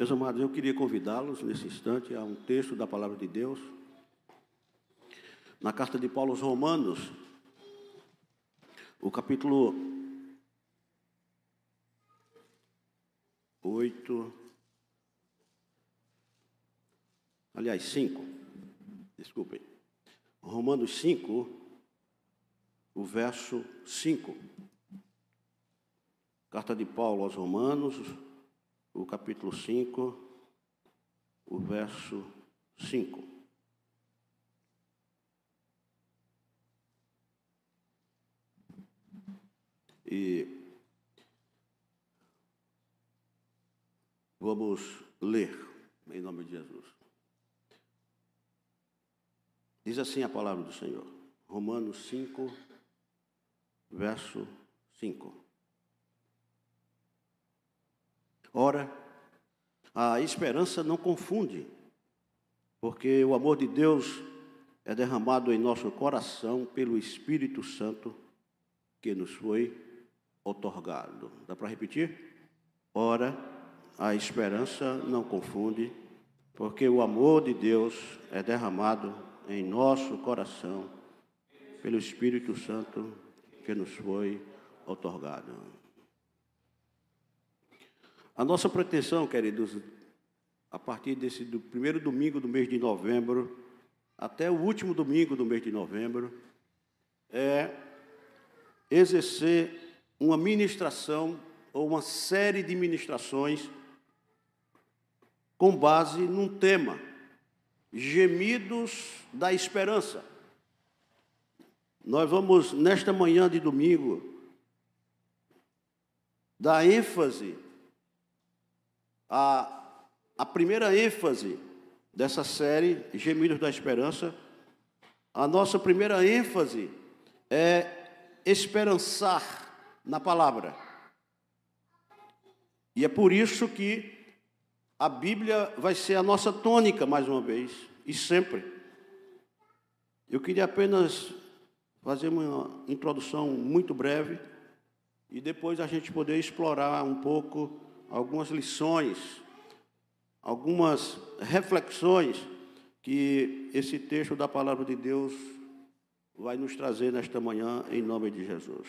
Meus amados, eu queria convidá-los nesse instante a um texto da palavra de Deus, na carta de Paulo aos Romanos, o capítulo 8, aliás, 5, desculpem, Romanos 5, o verso 5. Carta de Paulo aos Romanos, o capítulo 5, o verso 5. E vamos ler em nome de Jesus. Diz assim a palavra do Senhor, Romanos 5, verso 5. Ora, a esperança não confunde, porque o amor de Deus é derramado em nosso coração pelo Espírito Santo que nos foi otorgado. Dá para repetir? Ora, a esperança não confunde, porque o amor de Deus é derramado em nosso coração pelo Espírito Santo que nos foi otorgado. A nossa pretensão, queridos, a partir desse do primeiro domingo do mês de novembro até o último domingo do mês de novembro, é exercer uma ministração ou uma série de ministrações com base num tema: gemidos da esperança. Nós vamos, nesta manhã de domingo, dar ênfase a, a primeira ênfase dessa série, Gemidos da Esperança, a nossa primeira ênfase é esperançar na palavra. E é por isso que a Bíblia vai ser a nossa tônica mais uma vez, e sempre. Eu queria apenas fazer uma introdução muito breve e depois a gente poder explorar um pouco algumas lições, algumas reflexões que esse texto da palavra de Deus vai nos trazer nesta manhã, em nome de Jesus.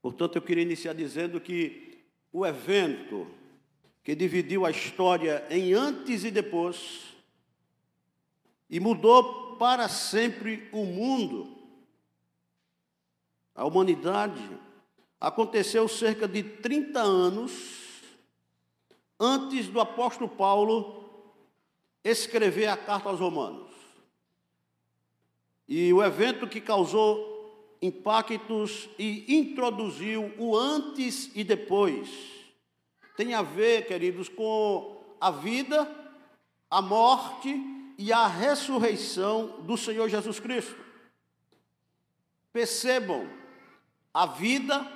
Portanto, eu queria iniciar dizendo que o evento que dividiu a história em antes e depois e mudou para sempre o mundo, a humanidade, aconteceu cerca de 30 anos antes do apóstolo Paulo escrever a carta aos Romanos. E o evento que causou impactos e introduziu o antes e depois tem a ver, queridos, com a vida, a morte e a ressurreição do Senhor Jesus Cristo. Percebam, a vida,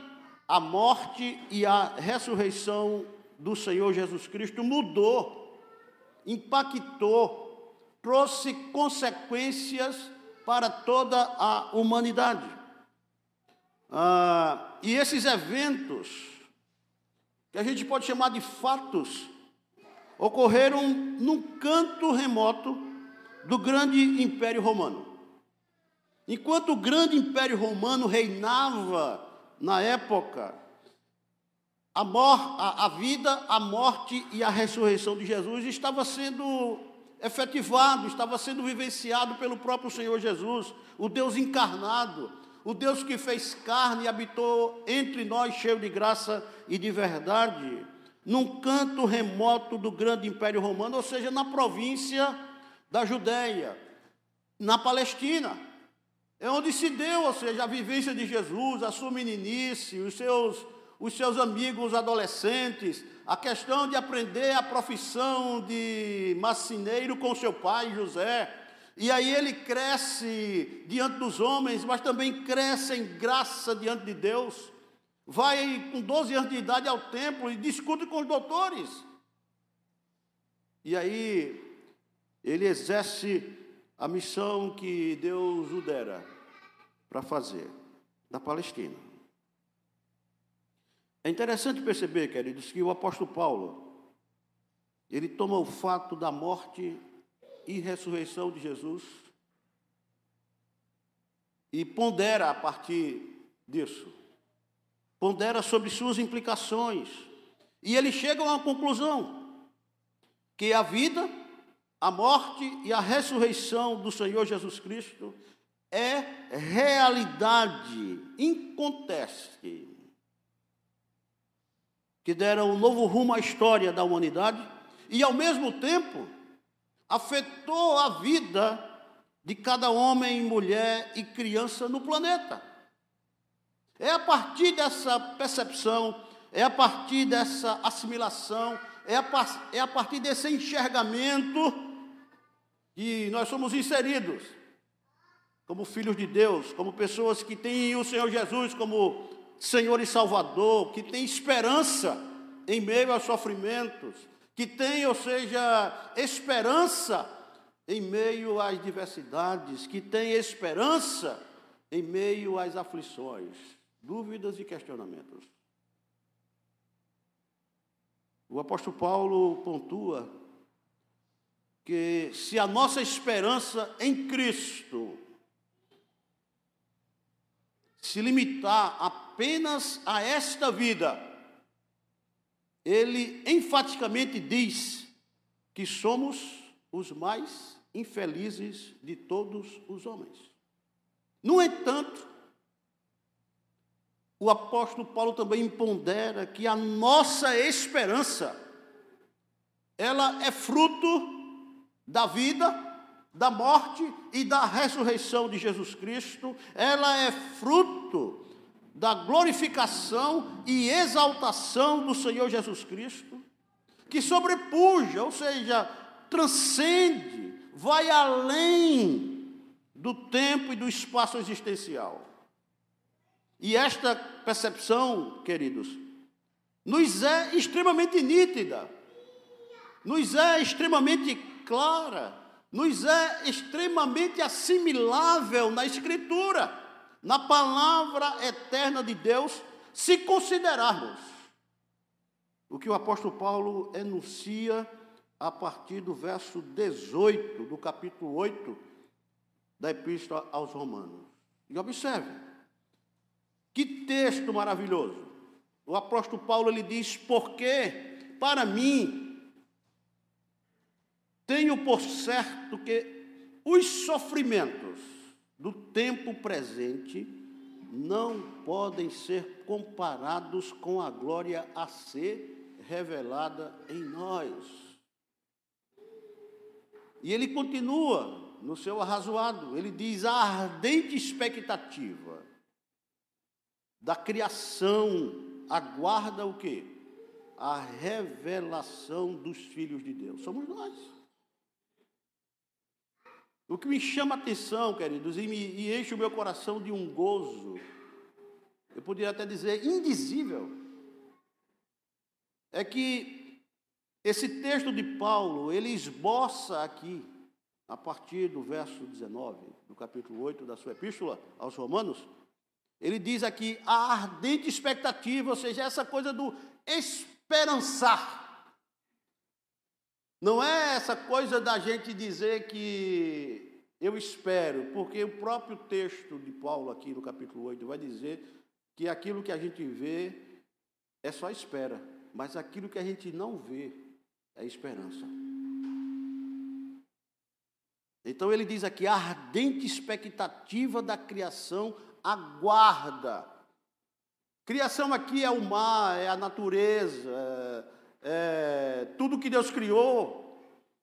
a morte e a ressurreição do Senhor Jesus Cristo mudou, impactou, trouxe consequências para toda a humanidade. Ah, e esses eventos, que a gente pode chamar de fatos, ocorreram num canto remoto do grande Império Romano. Enquanto o grande Império Romano reinava na época, a, mor, a, a vida, a morte e a ressurreição de Jesus estava sendo efetivado, estava sendo vivenciado pelo próprio Senhor Jesus, o Deus encarnado, o Deus que fez carne e habitou entre nós, cheio de graça e de verdade, num canto remoto do grande Império Romano, ou seja, na província da Judéia, na Palestina. É onde se deu, ou seja, a vivência de Jesus, a sua meninice, os seus, os seus amigos adolescentes, a questão de aprender a profissão de marceneiro com seu pai José. E aí ele cresce diante dos homens, mas também cresce em graça diante de Deus. Vai com 12 anos de idade ao templo e discute com os doutores. E aí ele exerce a missão que Deus o dera para fazer da Palestina. É interessante perceber, queridos, que o apóstolo Paulo, ele toma o fato da morte e ressurreição de Jesus e pondera a partir disso. Pondera sobre suas implicações. E ele chega a uma conclusão: que a vida, a morte e a ressurreição do Senhor Jesus Cristo é realidade inconteste que deram um novo rumo à história da humanidade e, ao mesmo tempo, afetou a vida de cada homem, mulher e criança no planeta. É a partir dessa percepção, é a partir dessa assimilação, é a, é a partir desse enxergamento que nós somos inseridos como filhos de Deus, como pessoas que têm o Senhor Jesus como Senhor e Salvador, que tem esperança em meio aos sofrimentos, que tem, ou seja, esperança em meio às diversidades, que tem esperança em meio às aflições, dúvidas e questionamentos. O apóstolo Paulo pontua que se a nossa esperança em Cristo se limitar apenas a esta vida, ele enfaticamente diz que somos os mais infelizes de todos os homens. No entanto, o apóstolo Paulo também pondera que a nossa esperança ela é fruto da vida da morte e da ressurreição de Jesus Cristo, ela é fruto da glorificação e exaltação do Senhor Jesus Cristo, que sobrepuja, ou seja, transcende, vai além do tempo e do espaço existencial. E esta percepção, queridos, nos é extremamente nítida, nos é extremamente clara nos é extremamente assimilável na Escritura, na palavra eterna de Deus, se considerarmos o que o apóstolo Paulo enuncia a partir do verso 18 do capítulo 8 da Epístola aos Romanos. E observe, que texto maravilhoso. O apóstolo Paulo ele diz: Porque para mim tenho por certo que os sofrimentos do tempo presente não podem ser comparados com a glória a ser revelada em nós. E ele continua no seu arrazoado, ele diz: a ardente expectativa da criação aguarda o quê? A revelação dos filhos de Deus. Somos nós. O que me chama a atenção, queridos, e, me, e enche o meu coração de um gozo, eu poderia até dizer indizível, é que esse texto de Paulo, ele esboça aqui, a partir do verso 19, do capítulo 8 da sua epístola aos Romanos, ele diz aqui a ardente expectativa, ou seja, essa coisa do esperançar. Não é essa coisa da gente dizer que eu espero, porque o próprio texto de Paulo, aqui no capítulo 8, vai dizer que aquilo que a gente vê é só espera, mas aquilo que a gente não vê é esperança. Então ele diz aqui: a ardente expectativa da criação aguarda. Criação aqui é o mar, é a natureza, é é, tudo que Deus criou.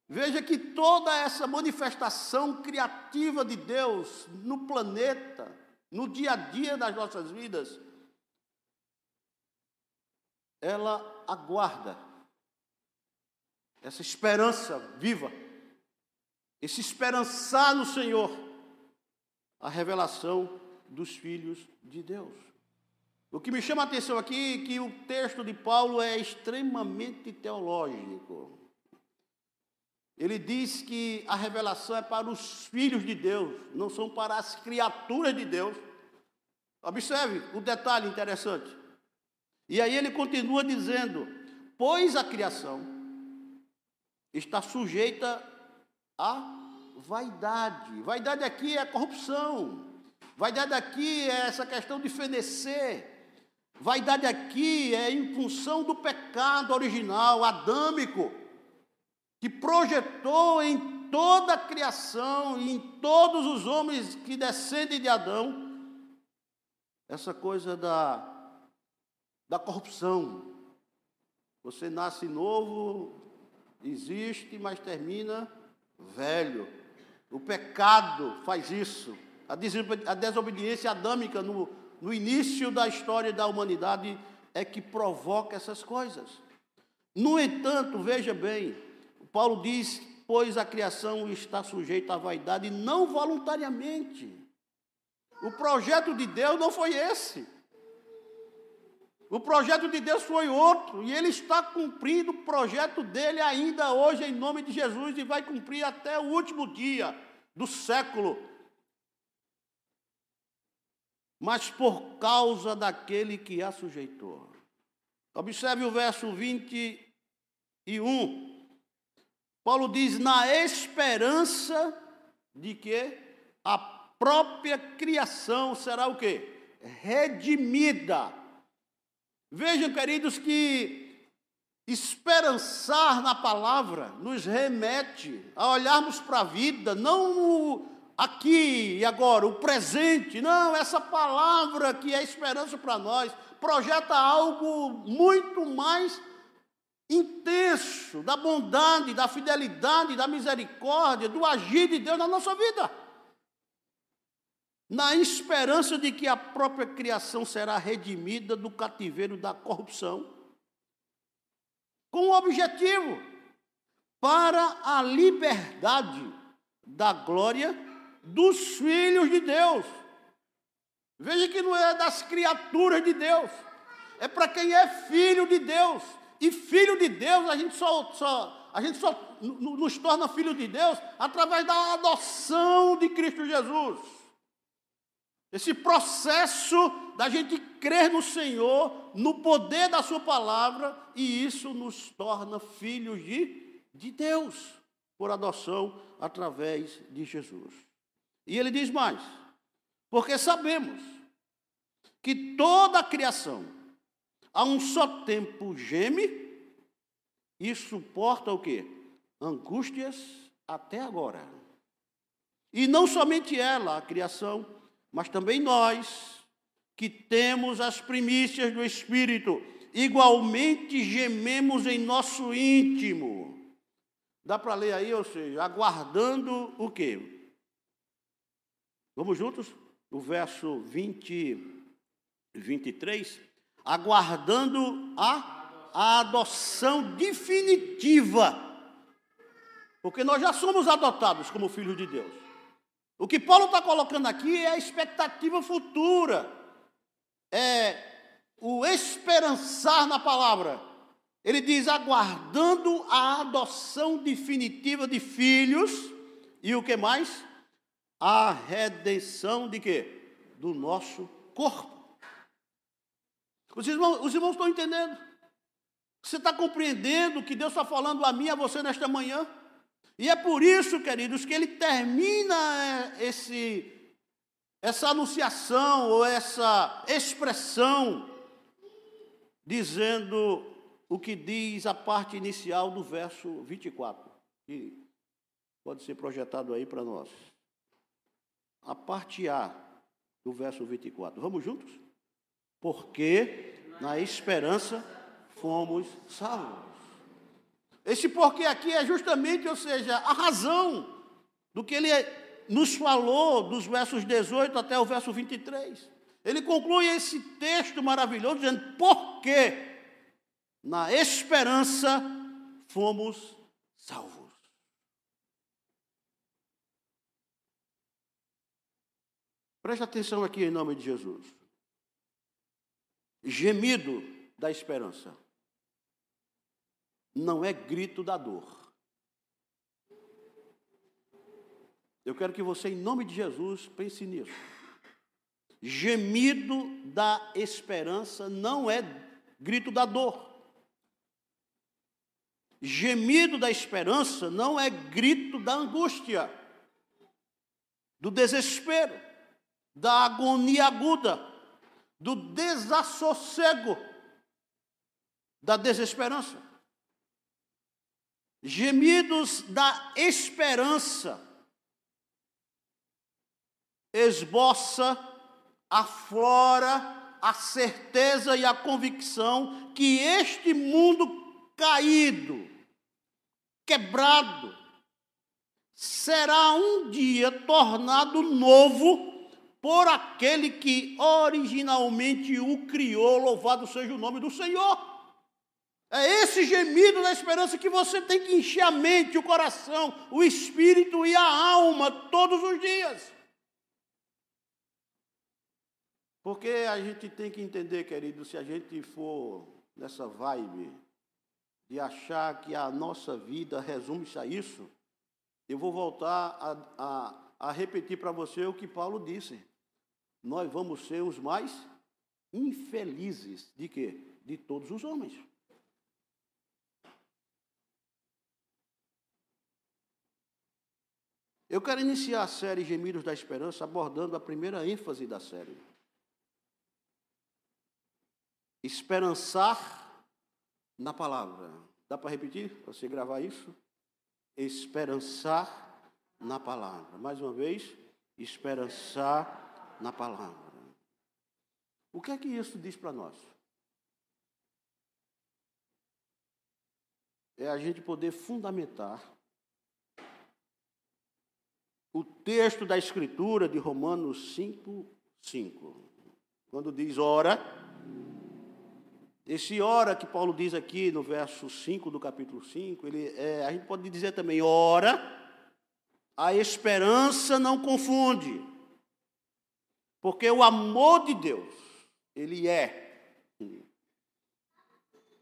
Veja que toda essa manifestação criativa de Deus no planeta, no dia a dia das nossas vidas, ela aguarda essa esperança viva, esse esperançar no Senhor, a revelação dos filhos de Deus. O que me chama a atenção aqui é que o texto de Paulo é extremamente teológico. Ele diz que a revelação é para os filhos de Deus, não são para as criaturas de Deus. Observe o detalhe interessante. E aí ele continua dizendo: Pois a criação está sujeita à vaidade. Vaidade aqui é corrupção. Vaidade aqui é essa questão de fenecer. Vaidade aqui é em função do pecado original, adâmico, que projetou em toda a criação e em todos os homens que descendem de Adão essa coisa da, da corrupção. Você nasce novo, existe, mas termina velho. O pecado faz isso. A desobediência adâmica no, no início da história da humanidade é que provoca essas coisas. No entanto, veja bem, Paulo diz: pois a criação está sujeita à vaidade não voluntariamente. O projeto de Deus não foi esse. O projeto de Deus foi outro, e ele está cumprindo o projeto dele ainda hoje, em nome de Jesus, e vai cumprir até o último dia do século. Mas por causa daquele que a sujeitou. Observe o verso 21. Paulo diz: na esperança de que a própria criação será o quê? Redimida Vejam, queridos, que esperançar na palavra nos remete a olharmos para a vida, não aqui e agora, o presente, não, essa palavra que é esperança para nós, projeta algo muito mais intenso da bondade, da fidelidade, da misericórdia, do agir de Deus na nossa vida. Na esperança de que a própria criação será redimida do cativeiro da corrupção, com o objetivo para a liberdade da glória dos filhos de Deus. Veja que não é das criaturas de Deus, é para quem é filho de Deus. E filho de Deus, a gente só, só, a gente só nos torna filho de Deus através da adoção de Cristo Jesus. Esse processo da gente crer no Senhor, no poder da Sua palavra, e isso nos torna filhos de, de Deus, por adoção através de Jesus. E ele diz mais: porque sabemos que toda a criação, a um só tempo, geme e suporta o que? Angústias até agora. E não somente ela, a criação, mas também nós, que temos as primícias do Espírito, igualmente gememos em nosso íntimo. Dá para ler aí, ou seja, aguardando o quê? Vamos juntos? O verso 20, 23. Aguardando a, a adoção definitiva. Porque nós já somos adotados como filhos de Deus. O que Paulo está colocando aqui é a expectativa futura, é o esperançar na palavra. Ele diz: aguardando a adoção definitiva de filhos, e o que mais? A redenção de quê? Do nosso corpo. Os irmãos, os irmãos estão entendendo? Você está compreendendo que Deus está falando a mim e a você nesta manhã? E é por isso, queridos, que ele termina é, esse, essa anunciação ou essa expressão dizendo o que diz a parte inicial do verso 24, que pode ser projetado aí para nós. A parte A do verso 24. Vamos juntos? Porque na esperança fomos salvos. Esse porquê aqui é justamente, ou seja, a razão do que ele nos falou dos versos 18 até o verso 23. Ele conclui esse texto maravilhoso dizendo: porque na esperança fomos salvos. Preste atenção aqui em nome de Jesus. Gemido da esperança não é grito da dor. Eu quero que você, em nome de Jesus, pense nisso. Gemido da esperança não é grito da dor. Gemido da esperança não é grito da angústia, do desespero, da agonia aguda, do desassossego, da desesperança. Gemidos da esperança esboça, aflora a certeza e a convicção que este mundo caído, quebrado, será um dia tornado novo por aquele que originalmente o criou, louvado seja o nome do Senhor. É esse gemido da esperança que você tem que encher a mente, o coração, o espírito e a alma todos os dias. Porque a gente tem que entender, querido, se a gente for nessa vibe de achar que a nossa vida resume-se a isso, eu vou voltar a, a, a repetir para você o que Paulo disse. Nós vamos ser os mais infelizes de quê? De todos os homens. Eu quero iniciar a série Gemidos da Esperança abordando a primeira ênfase da série. Esperançar na palavra. Dá para repetir? Para você gravar isso? Esperançar na palavra. Mais uma vez, esperançar na palavra. O que é que isso diz para nós? É a gente poder fundamentar o texto da Escritura de Romanos 5, 5. Quando diz ora, esse ora que Paulo diz aqui no verso 5 do capítulo 5, ele, é, a gente pode dizer também, ora, a esperança não confunde, porque o amor de Deus, ele é.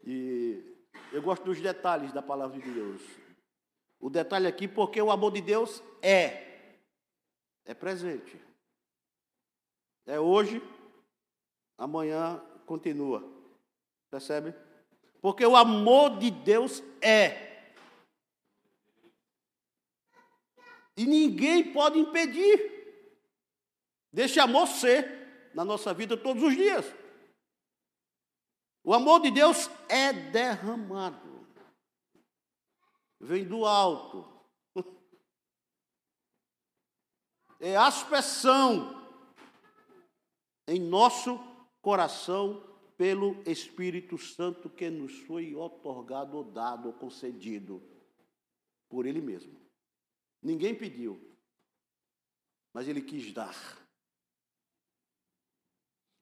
E eu gosto dos detalhes da palavra de Deus. O detalhe aqui, porque o amor de Deus é, é presente. É hoje, amanhã continua. Percebe? Porque o amor de Deus é. E ninguém pode impedir desse amor ser na nossa vida todos os dias. O amor de Deus é derramado. Vem do alto. É aspersão em nosso coração pelo Espírito Santo que nos foi otorgado, dado, ou concedido por Ele mesmo. Ninguém pediu, mas Ele quis dar.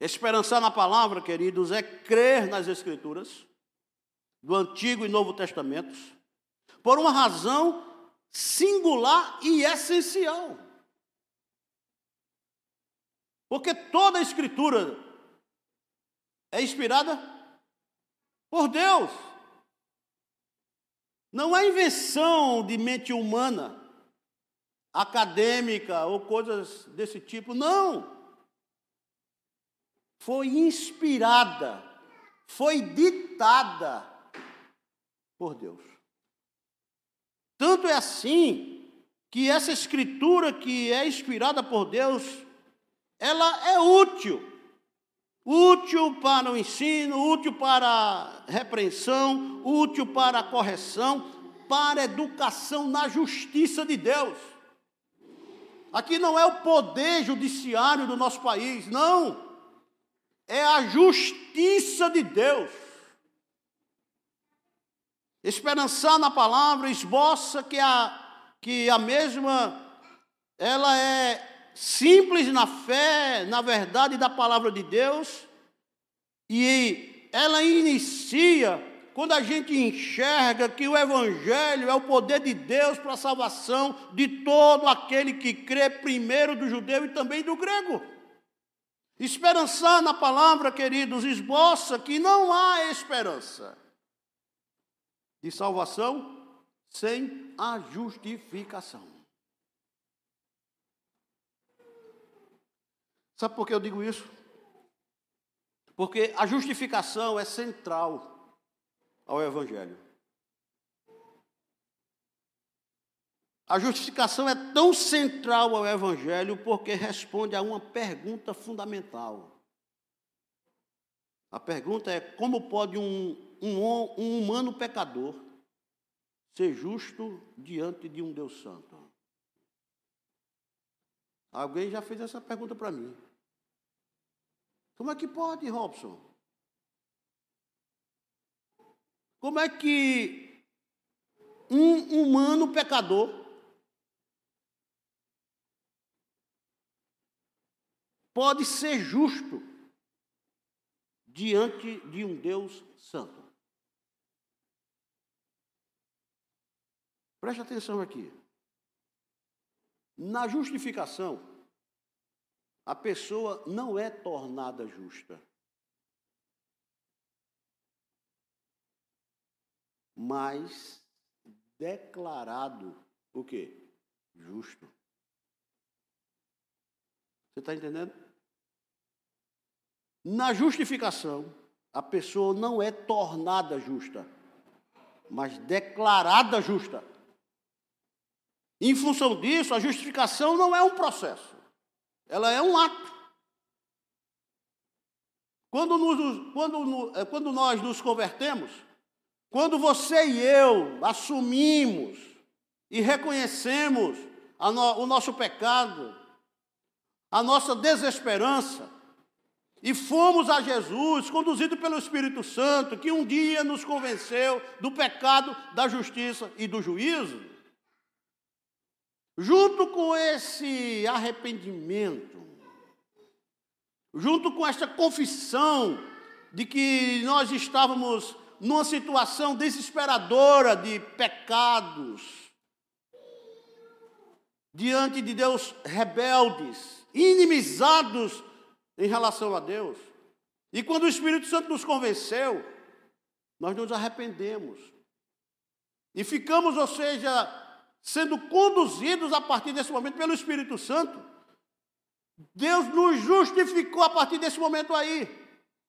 Esperançar na palavra, queridos, é crer nas Escrituras, do Antigo e Novo Testamentos, por uma razão singular e essencial. Porque toda a Escritura é inspirada por Deus. Não é invenção de mente humana, acadêmica ou coisas desse tipo, não. Foi inspirada, foi ditada por Deus. Tanto é assim que essa escritura que é inspirada por Deus, ela é útil útil para o ensino, útil para a repreensão, útil para a correção, para a educação na justiça de Deus. Aqui não é o poder judiciário do nosso país, não. É a justiça de Deus. Esperançar na palavra esboça que a, que a mesma ela é simples na fé, na verdade da palavra de Deus, e ela inicia quando a gente enxerga que o Evangelho é o poder de Deus para a salvação de todo aquele que crê, primeiro do judeu e também do grego. Esperançar na palavra, queridos, esboça que não há esperança de salvação sem a justificação. Sabe por que eu digo isso? Porque a justificação é central ao Evangelho. A justificação é tão central ao Evangelho porque responde a uma pergunta fundamental. A pergunta é: como pode um, um, um humano pecador ser justo diante de um Deus Santo? Alguém já fez essa pergunta para mim. Como é que pode, Robson? Como é que um humano pecador pode ser justo diante de um Deus santo. Preste atenção aqui. Na justificação, a pessoa não é tornada justa. Mas declarado o quê? Justo. Você está entendendo? Na justificação, a pessoa não é tornada justa, mas declarada justa. Em função disso, a justificação não é um processo, ela é um ato. Quando, nos, quando, é, quando nós nos convertemos, quando você e eu assumimos e reconhecemos no, o nosso pecado, a nossa desesperança, e fomos a Jesus, conduzido pelo Espírito Santo, que um dia nos convenceu do pecado, da justiça e do juízo. Junto com esse arrependimento, junto com esta confissão de que nós estávamos numa situação desesperadora de pecados, diante de Deus rebeldes, inimizados em relação a Deus. E quando o Espírito Santo nos convenceu, nós nos arrependemos. E ficamos, ou seja, sendo conduzidos a partir desse momento pelo Espírito Santo. Deus nos justificou a partir desse momento aí.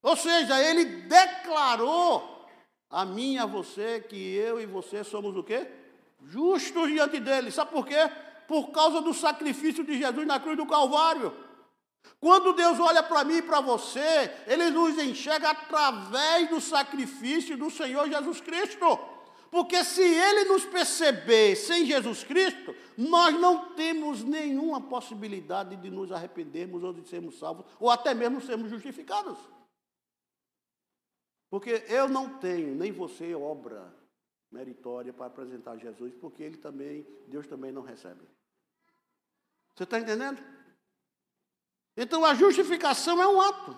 Ou seja, ele declarou a mim e a você que eu e você somos o quê? Justos diante dele. Sabe por quê? Por causa do sacrifício de Jesus na cruz do Calvário. Quando Deus olha para mim e para você, Ele nos enxerga através do sacrifício do Senhor Jesus Cristo. Porque se Ele nos perceber sem Jesus Cristo, nós não temos nenhuma possibilidade de nos arrependermos ou de sermos salvos, ou até mesmo sermos justificados. Porque eu não tenho, nem você, obra meritória para apresentar Jesus, porque Ele também, Deus também não recebe. Você está entendendo? Então a justificação é um ato.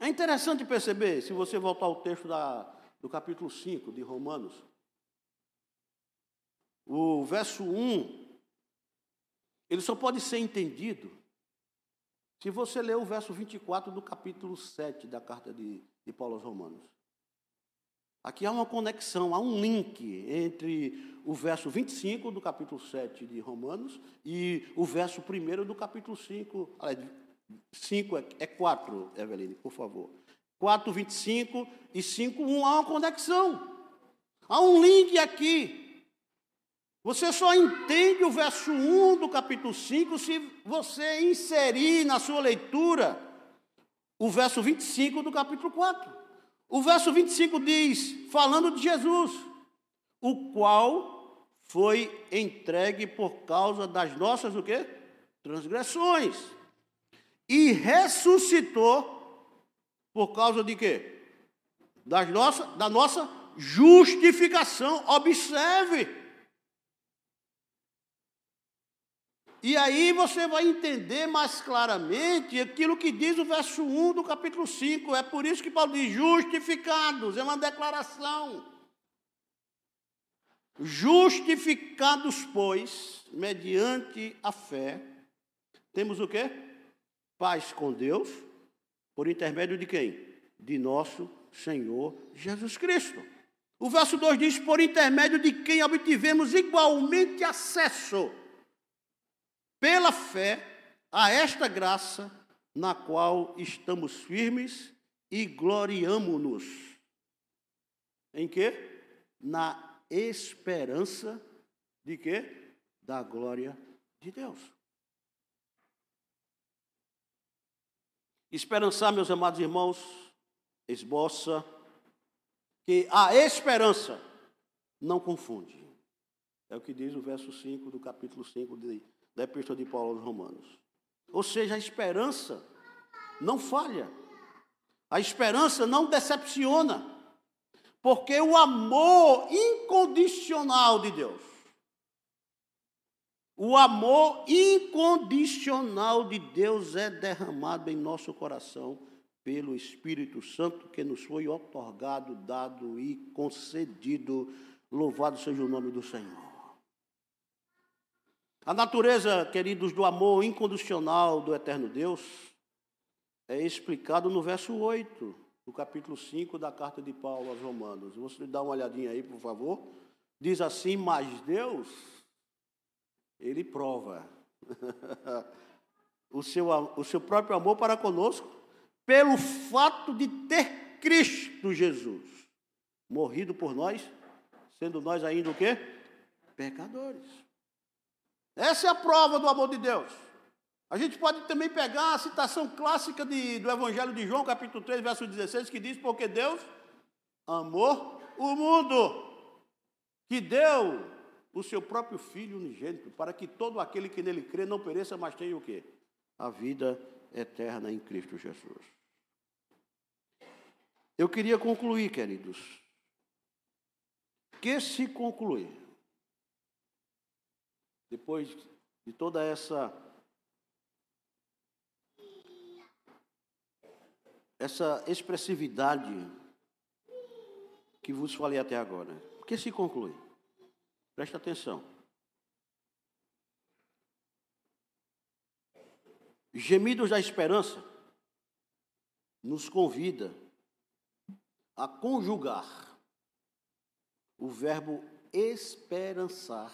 É interessante perceber, se você voltar ao texto da, do capítulo 5 de Romanos, o verso 1, ele só pode ser entendido se você ler o verso 24 do capítulo 7 da carta de, de Paulo aos Romanos. Aqui há uma conexão, há um link entre o verso 25 do capítulo 7 de Romanos e o verso 1 do capítulo 5. 5 é 4, é Eveline, por favor. 4, 25 e 5, 1. Há uma conexão. Há um link aqui. Você só entende o verso 1 do capítulo 5 se você inserir na sua leitura o verso 25 do capítulo 4. O verso 25 diz, falando de Jesus, o qual foi entregue por causa das nossas o quê? Transgressões. E ressuscitou por causa de quê? Das nossa, da nossa justificação. Observe. E aí você vai entender mais claramente aquilo que diz o verso 1 do capítulo 5. É por isso que Paulo diz: justificados, é uma declaração. Justificados, pois, mediante a fé, temos o quê? Paz com Deus, por intermédio de quem? De nosso Senhor Jesus Cristo. O verso 2 diz: por intermédio de quem obtivemos igualmente acesso pela fé a esta graça na qual estamos firmes e gloriamo-nos. Em quê? Na esperança de quê? Da glória de Deus. Esperançar, meus amados irmãos, esboça que a esperança não confunde. É o que diz o verso 5 do capítulo 5 de, da Epístola de Paulo aos Romanos. Ou seja, a esperança não falha. A esperança não decepciona. Porque o amor incondicional de Deus o amor incondicional de Deus é derramado em nosso coração pelo Espírito Santo que nos foi otorgado, dado e concedido. Louvado seja o nome do Senhor. A natureza, queridos, do amor incondicional do eterno Deus é explicado no verso 8, do capítulo 5 da carta de Paulo aos Romanos. Você dá uma olhadinha aí, por favor. Diz assim: Mas Deus ele prova o seu, o seu próprio amor para conosco pelo fato de ter Cristo Jesus morrido por nós, sendo nós ainda o quê? Pecadores. Essa é a prova do amor de Deus. A gente pode também pegar a citação clássica de, do Evangelho de João, capítulo 3, verso 16, que diz: Porque Deus amou o mundo, que deu o seu próprio Filho unigênito, para que todo aquele que nele crê não pereça, mas tenha o quê? A vida eterna em Cristo Jesus. Eu queria concluir, queridos, que se concluir, depois de toda essa essa expressividade que vos falei até agora, que se conclui? Presta atenção. Gemidos da esperança nos convida a conjugar o verbo esperançar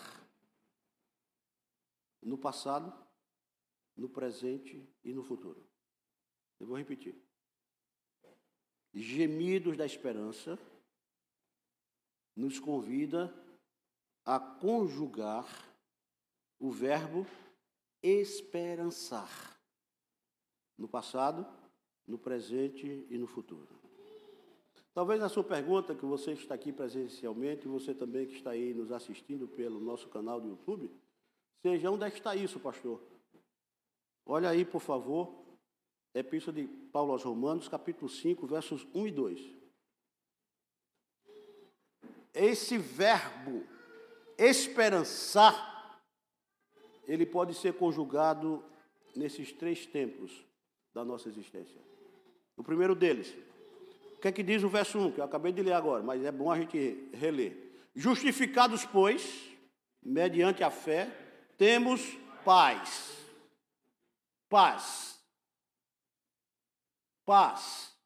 no passado, no presente e no futuro. Eu vou repetir. Gemidos da esperança nos convida a conjugar o verbo esperançar no passado, no presente e no futuro. Talvez a sua pergunta, que você está aqui presencialmente, você também que está aí nos assistindo pelo nosso canal do YouTube, seja onde é que está isso, pastor? Olha aí, por favor, Epístola de Paulo aos Romanos, capítulo 5, versos 1 e 2. Esse verbo esperançar, ele pode ser conjugado nesses três tempos da nossa existência. O primeiro deles, o que é que diz o verso 1, que eu acabei de ler agora, mas é bom a gente reler. Justificados, pois, mediante a fé, temos paz. Paz. Paz.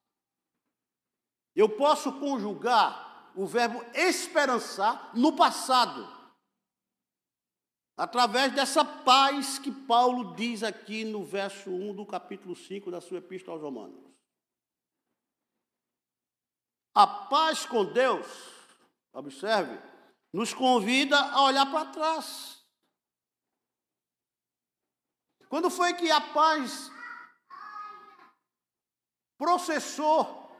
Eu posso conjugar o verbo esperançar no passado através dessa paz que Paulo diz aqui no verso 1 do capítulo 5 da sua Epístola aos Romanos. A paz com Deus, observe, nos convida a olhar para trás. Quando foi que a paz processou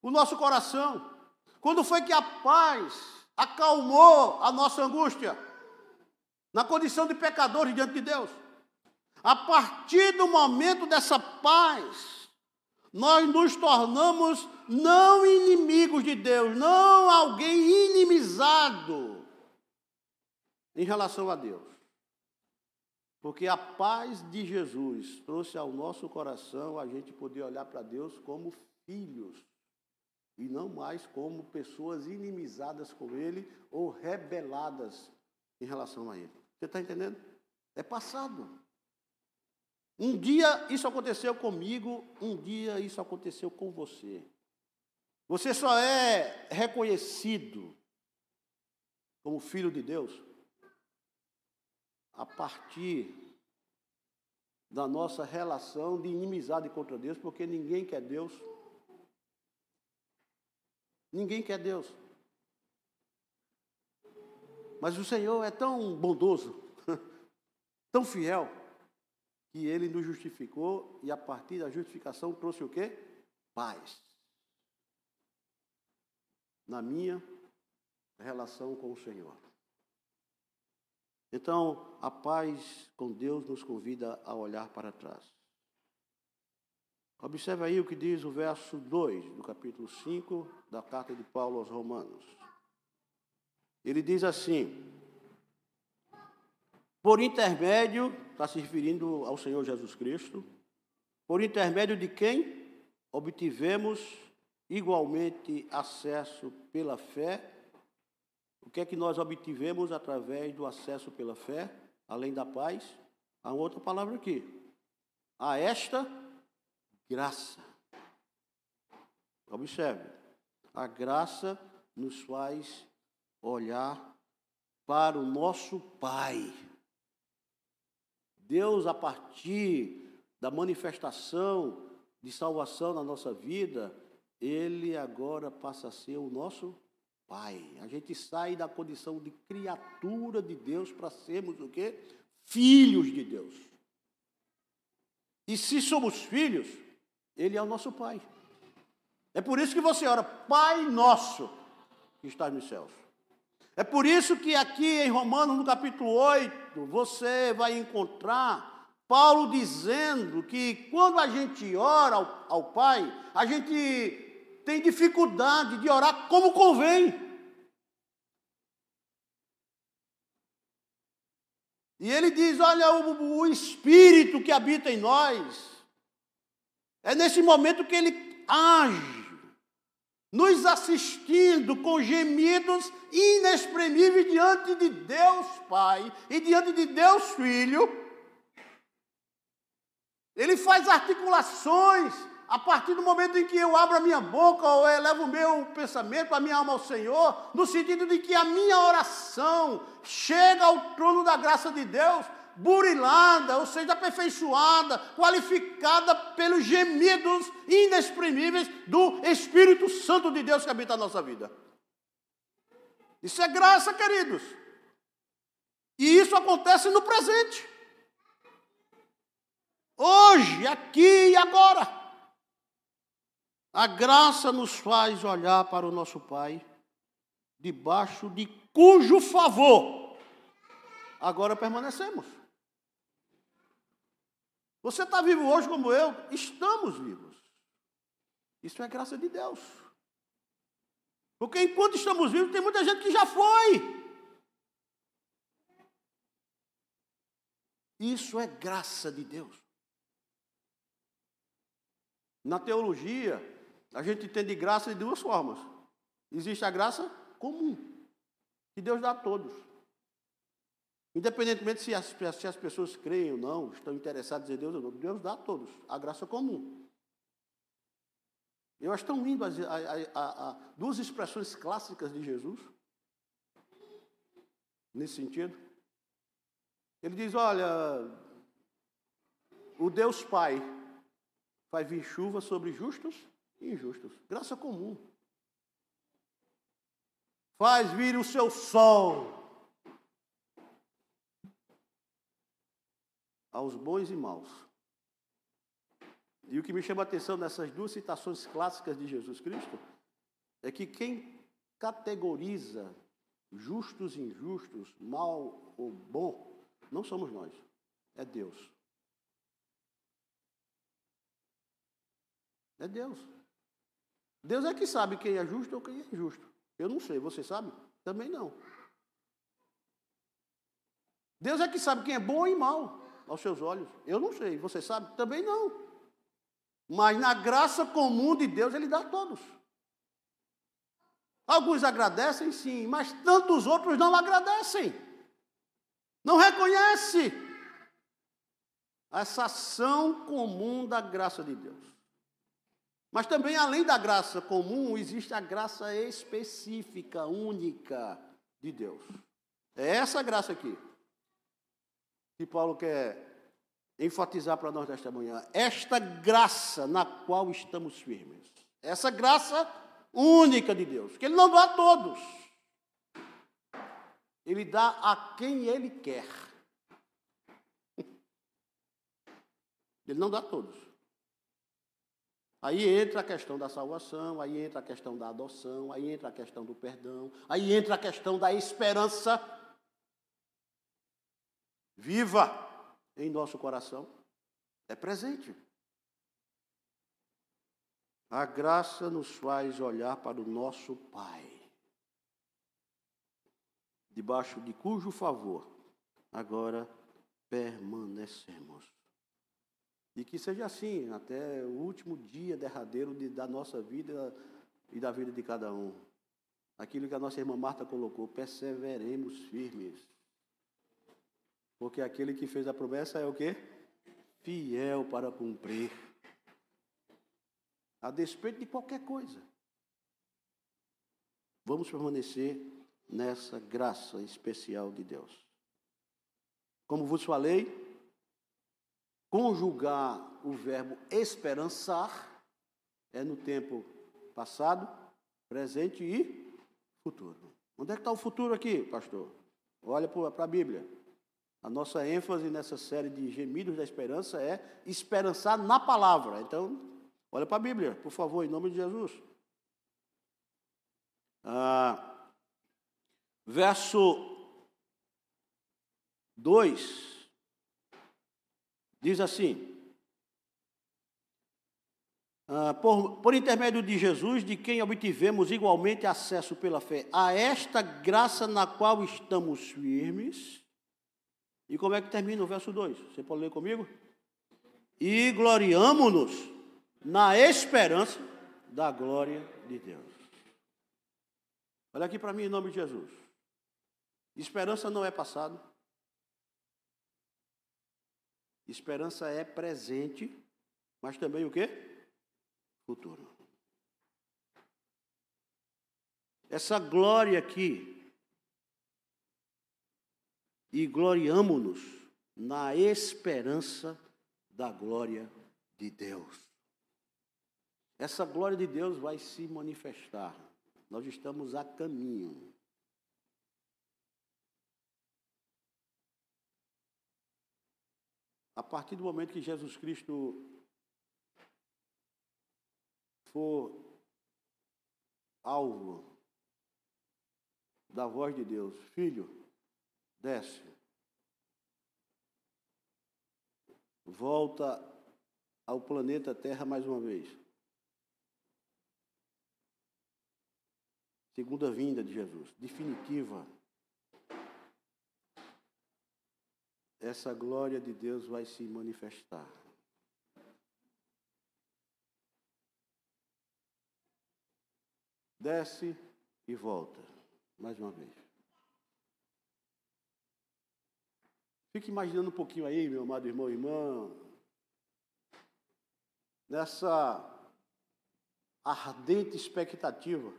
o nosso coração? Quando foi que a paz acalmou a nossa angústia? na condição de pecadores diante de Deus. A partir do momento dessa paz, nós nos tornamos não inimigos de Deus, não alguém inimizado em relação a Deus. Porque a paz de Jesus trouxe ao nosso coração a gente poder olhar para Deus como filhos e não mais como pessoas inimizadas com Ele ou rebeladas em relação a Ele. Você está entendendo? É passado. Um dia isso aconteceu comigo, um dia isso aconteceu com você. Você só é reconhecido como filho de Deus a partir da nossa relação de inimizade contra Deus, porque ninguém quer Deus. Ninguém quer Deus. Mas o Senhor é tão bondoso, tão fiel, que ele nos justificou e a partir da justificação trouxe o quê? Paz. Na minha relação com o Senhor. Então, a paz com Deus nos convida a olhar para trás. Observe aí o que diz o verso 2 do capítulo 5 da carta de Paulo aos Romanos. Ele diz assim: Por intermédio, está se referindo ao Senhor Jesus Cristo, por intermédio de quem obtivemos igualmente acesso pela fé o que é que nós obtivemos através do acesso pela fé, além da paz? Há outra palavra aqui. A esta graça. Observe. A graça nos faz olhar para o nosso Pai. Deus, a partir da manifestação de salvação na nossa vida, Ele agora passa a ser o nosso Pai. A gente sai da condição de criatura de Deus para sermos o quê? Filhos de Deus. E se somos filhos, Ele é o nosso Pai. É por isso que você ora, Pai nosso, que está nos céus. É por isso que aqui em Romanos, no capítulo 8, você vai encontrar Paulo dizendo que quando a gente ora ao, ao Pai, a gente tem dificuldade de orar como convém. E ele diz: olha, o, o Espírito que habita em nós, é nesse momento que ele age, nos assistindo com gemidos inexprimíveis diante de Deus Pai e diante de Deus Filho. Ele faz articulações a partir do momento em que eu abro a minha boca ou elevo o meu pensamento, a minha alma ao Senhor, no sentido de que a minha oração chega ao trono da graça de Deus, burilada, ou seja, aperfeiçoada, qualificada pelos gemidos inexprimíveis do Espírito Santo de Deus que habita a nossa vida. Isso é graça, queridos. E isso acontece no presente. Hoje, aqui e agora. A graça nos faz olhar para o nosso Pai, debaixo de cujo favor agora permanecemos. Você está vivo hoje como eu? Estamos vivos. Isso é graça de Deus. Porque enquanto estamos vivos, tem muita gente que já foi. Isso é graça de Deus. Na teologia, a gente entende graça de duas formas. Existe a graça comum, que Deus dá a todos. Independentemente se as, se as pessoas creem ou não, estão interessadas em Deus ou não, Deus dá a todos a graça comum. Eu acho tão lindo as, a, a, a, duas expressões clássicas de Jesus, nesse sentido. Ele diz: Olha, o Deus Pai vai vir chuva sobre justos injustos. Graça comum. Faz vir o seu sol aos bons e maus. E o que me chama a atenção nessas duas citações clássicas de Jesus Cristo é que quem categoriza justos e injustos, mal ou bom, não somos nós, é Deus. É Deus. Deus é que sabe quem é justo ou quem é injusto. Eu não sei, você sabe? Também não. Deus é que sabe quem é bom e mal aos seus olhos. Eu não sei, você sabe? Também não. Mas na graça comum de Deus, Ele dá a todos. Alguns agradecem, sim, mas tantos outros não agradecem. Não reconhece essa ação comum da graça de Deus. Mas também, além da graça comum, existe a graça específica, única de Deus. É essa graça aqui que Paulo quer enfatizar para nós nesta manhã. Esta graça na qual estamos firmes. Essa graça única de Deus, que Ele não dá a todos. Ele dá a quem Ele quer. Ele não dá a todos. Aí entra a questão da salvação, aí entra a questão da adoção, aí entra a questão do perdão, aí entra a questão da esperança viva em nosso coração. É presente. A graça nos faz olhar para o nosso Pai, debaixo de cujo favor agora permanecemos. E que seja assim até o último dia derradeiro de, da nossa vida e da vida de cada um. Aquilo que a nossa irmã Marta colocou, perseveremos firmes. Porque aquele que fez a promessa é o quê? Fiel para cumprir. A despeito de qualquer coisa. Vamos permanecer nessa graça especial de Deus. Como vos falei, conjugar o verbo esperançar é no tempo passado, presente e futuro. Onde é que está o futuro aqui, pastor? Olha para a Bíblia. A nossa ênfase nessa série de gemidos da esperança é esperançar na palavra. Então, olha para a Bíblia, por favor, em nome de Jesus. Ah, verso 2 Diz assim: ah, por, por intermédio de Jesus, de quem obtivemos igualmente acesso pela fé a esta graça na qual estamos firmes. E como é que termina o verso 2? Você pode ler comigo? E gloriamo-nos na esperança da glória de Deus. Olha aqui para mim em nome de Jesus. Esperança não é passado. Esperança é presente, mas também o quê? Futuro. Essa glória aqui, e gloriamo-nos na esperança da glória de Deus. Essa glória de Deus vai se manifestar. Nós estamos a caminho. A partir do momento que Jesus Cristo for alvo da voz de Deus, filho, desce, volta ao planeta Terra mais uma vez. Segunda vinda de Jesus, definitiva. Essa glória de Deus vai se manifestar. Desce e volta, mais uma vez. Fique imaginando um pouquinho aí, meu amado irmão e irmã, nessa ardente expectativa,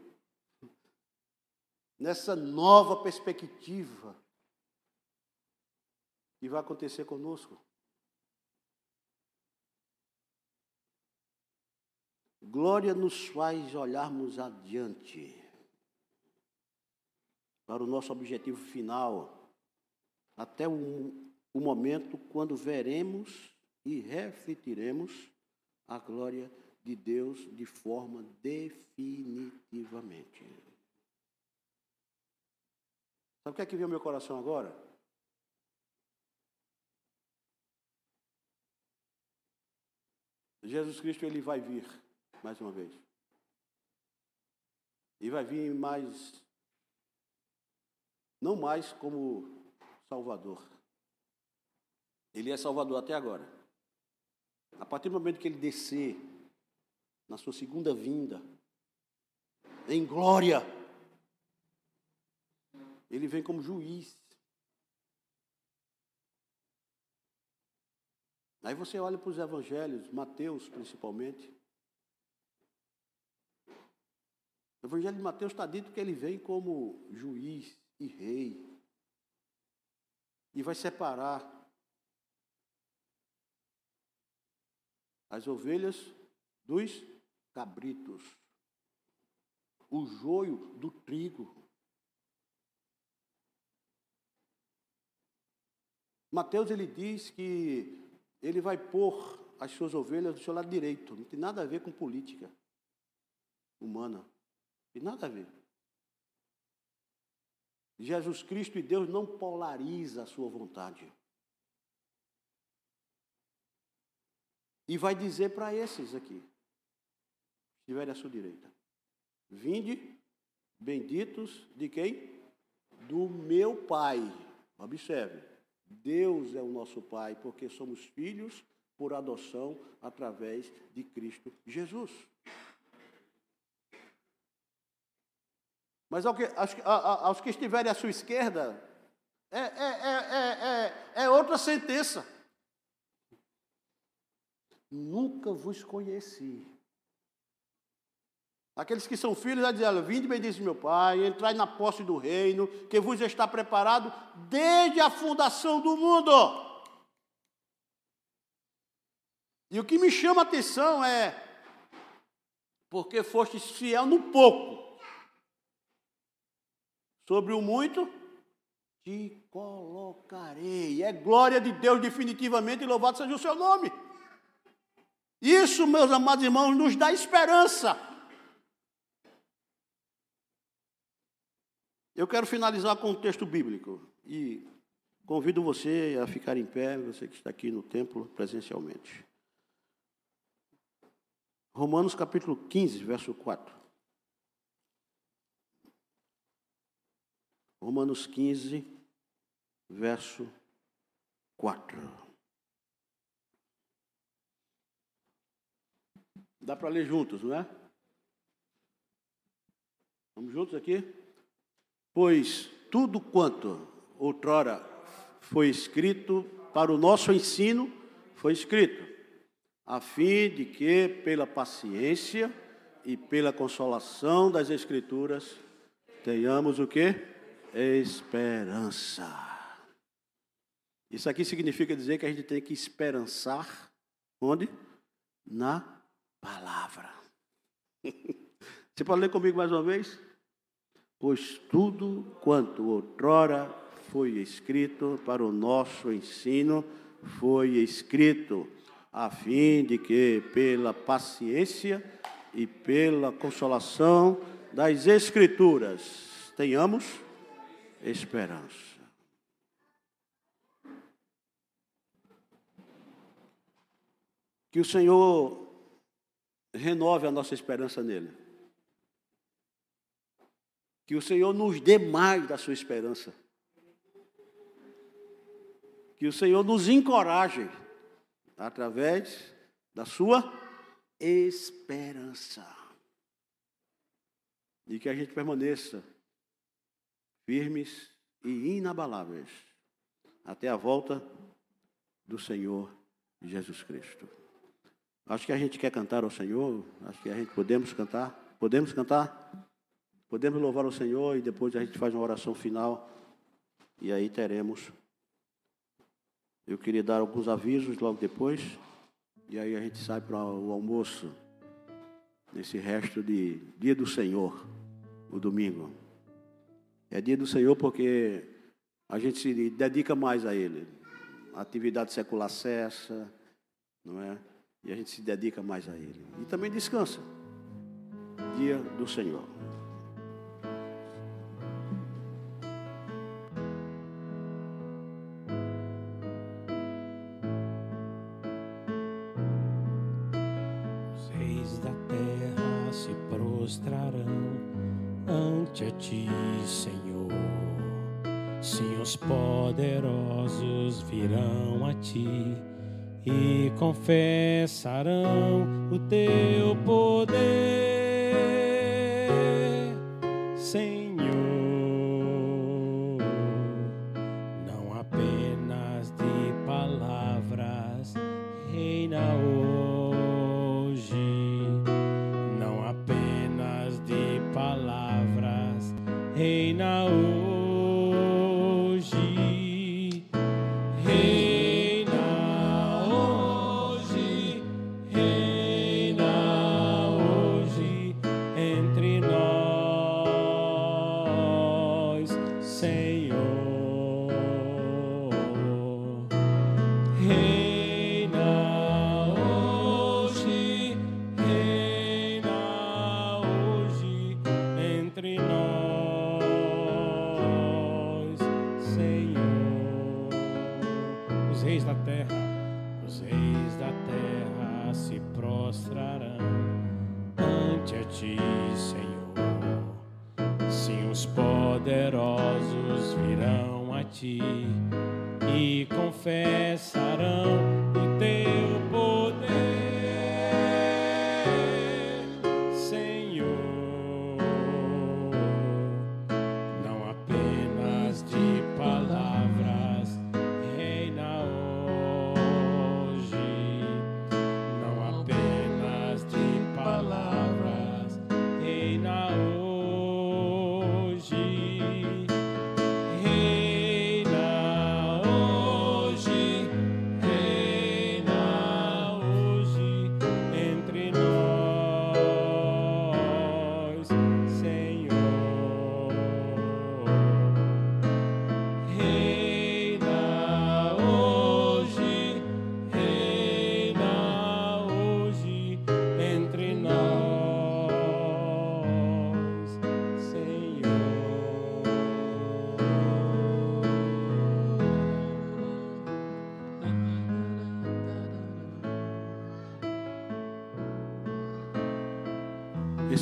nessa nova perspectiva que vai acontecer conosco. Glória nos faz olharmos adiante para o nosso objetivo final, até o, o momento quando veremos e refletiremos a glória de Deus de forma definitivamente. Sabe o que é que veio ao meu coração agora? Jesus Cristo ele vai vir mais uma vez. E vai vir mais não mais como Salvador. Ele é Salvador até agora. A partir do momento que ele descer na sua segunda vinda, em glória, ele vem como juiz. Aí você olha para os evangelhos, Mateus principalmente. O evangelho de Mateus está dito que ele vem como juiz e rei. E vai separar as ovelhas dos cabritos, o joio do trigo. Mateus ele diz que ele vai pôr as suas ovelhas do seu lado direito. Não tem nada a ver com política humana. Não tem nada a ver. Jesus Cristo e Deus não polariza a sua vontade. E vai dizer para esses aqui, que estiverem à sua direita: Vinde, benditos de quem? Do meu Pai. Observe, Deus é o nosso Pai, porque somos filhos por adoção através de Cristo Jesus. Mas ao que, aos, aos que estiverem à sua esquerda, é, é, é, é, outra sentença. Nunca vos conheci. Aqueles que são filhos, vai dizer, vinde bendice meu Pai, entrai na posse do reino, que vos está preparado desde a fundação do mundo. E o que me chama a atenção é, porque fostes fiel no pouco, sobre o muito te colocarei. É glória de Deus definitivamente e louvado seja o seu nome. Isso, meus amados irmãos, nos dá esperança. Eu quero finalizar com um texto bíblico e convido você a ficar em pé, você que está aqui no templo presencialmente. Romanos capítulo 15, verso 4. Romanos 15, verso 4. Dá para ler juntos, não é? Vamos juntos aqui? Pois tudo quanto outrora foi escrito para o nosso ensino, foi escrito, a fim de que, pela paciência e pela consolação das Escrituras, tenhamos o que? Esperança. Isso aqui significa dizer que a gente tem que esperançar onde? Na palavra. Você pode ler comigo mais uma vez? Pois tudo quanto outrora foi escrito para o nosso ensino foi escrito, a fim de que, pela paciência e pela consolação das Escrituras, tenhamos esperança. Que o Senhor renove a nossa esperança nele. Que o Senhor nos dê mais da sua esperança. Que o Senhor nos encoraje através da sua esperança. E que a gente permaneça firmes e inabaláveis até a volta do Senhor Jesus Cristo. Acho que a gente quer cantar ao Senhor, acho que a gente podemos cantar. Podemos cantar? Podemos louvar o Senhor e depois a gente faz uma oração final e aí teremos. Eu queria dar alguns avisos logo depois e aí a gente sai para o almoço nesse resto de dia do Senhor, o domingo. É dia do Senhor porque a gente se dedica mais a Ele. A atividade secular cessa, não é? E a gente se dedica mais a Ele. E também descansa. Dia do Senhor. Confessarão o teu poder.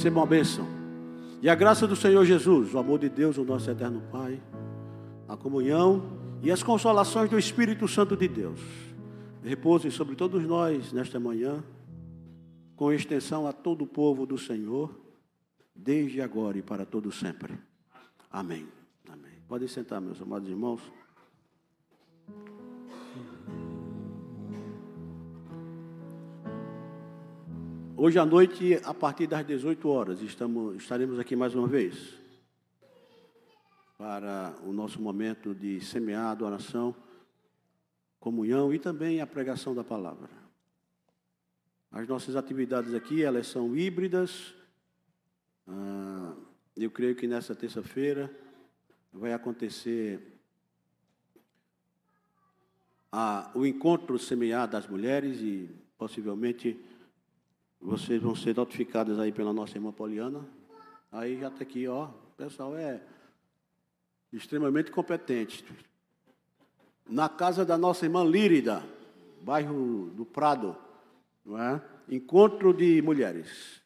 Receba uma bênção. E a graça do Senhor Jesus, o amor de Deus, o nosso eterno Pai, a comunhão e as consolações do Espírito Santo de Deus repousem sobre todos nós nesta manhã, com extensão a todo o povo do Senhor, desde agora e para todo sempre. Amém. Amém. Podem sentar, meus amados irmãos. Hoje à noite, a partir das 18 horas, estamos, estaremos aqui mais uma vez para o nosso momento de semear, adoração, comunhão e também a pregação da palavra. As nossas atividades aqui, elas são híbridas. Ah, eu creio que nessa terça-feira vai acontecer a, o encontro semear das mulheres e possivelmente vocês vão ser notificados aí pela nossa irmã Poliana. Aí já está aqui, ó. O pessoal é extremamente competente. Na casa da nossa irmã Lírida, bairro do Prado, não é? Encontro de mulheres,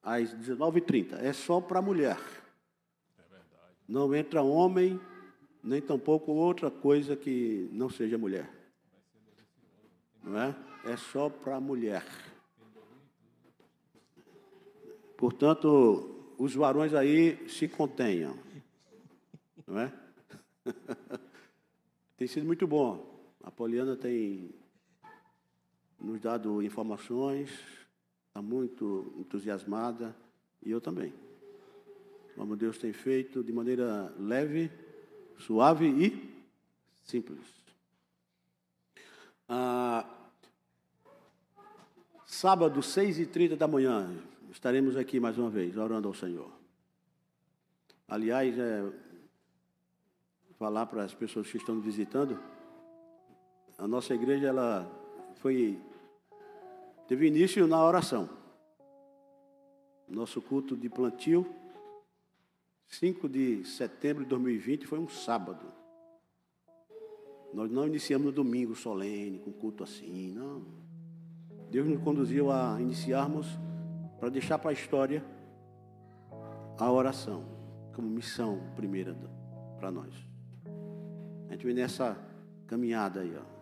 às 19h30. É só para mulher. Não entra homem, nem tampouco outra coisa que não seja mulher. Não é? É só para mulher. Portanto, os varões aí se contenham. Não é? tem sido muito bom. A Poliana tem nos dado informações, está muito entusiasmada, e eu também. Como Deus tem feito de maneira leve, suave e simples. Ah, sábado, 6h30 da manhã, estaremos aqui mais uma vez, orando ao Senhor. Aliás, é, falar para as pessoas que estão visitando, a nossa igreja ela foi teve início na oração. Nosso culto de plantio, 5 de setembro de 2020, foi um sábado. Nós não iniciamos no domingo solene, com culto assim, não. Deus nos conduziu a iniciarmos para deixar para a história a oração como missão primeira para nós. A gente vem nessa caminhada aí, ó.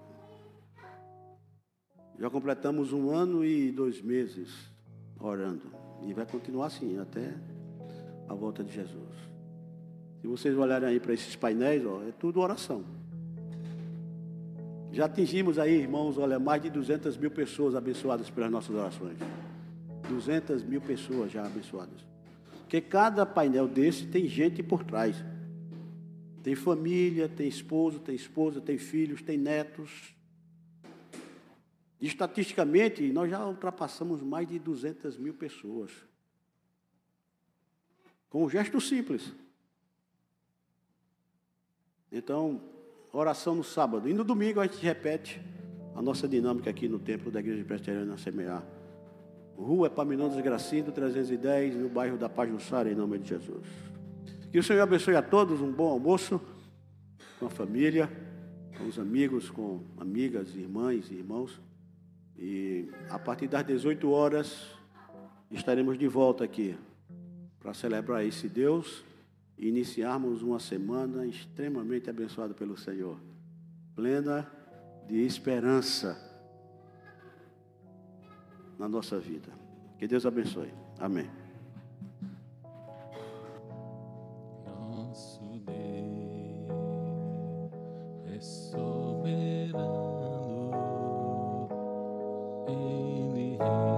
Já completamos um ano e dois meses orando. E vai continuar assim até a volta de Jesus. Se vocês olharem aí para esses painéis, ó, é tudo oração. Já atingimos aí, irmãos, olha, mais de 200 mil pessoas abençoadas pelas nossas orações. 200 mil pessoas já abençoadas. Porque cada painel desse tem gente por trás. Tem família, tem esposo, tem esposa, tem filhos, tem netos. Estatisticamente, nós já ultrapassamos mais de 200 mil pessoas. Com um gesto simples. Então, oração no sábado. E no domingo a gente repete a nossa dinâmica aqui no templo da Igreja Presbiteriana Semear. Rua Epaminondas Gracindo, 310, no bairro da Pajussara, em nome de Jesus. Que o Senhor abençoe a todos, um bom almoço com a família, com os amigos, com amigas, irmãs e irmãos. E a partir das 18 horas estaremos de volta aqui para celebrar esse Deus e iniciarmos uma semana extremamente abençoada pelo Senhor, plena de esperança na nossa vida. Que Deus abençoe. Amém. Nosso Deus é soberano, Ele reina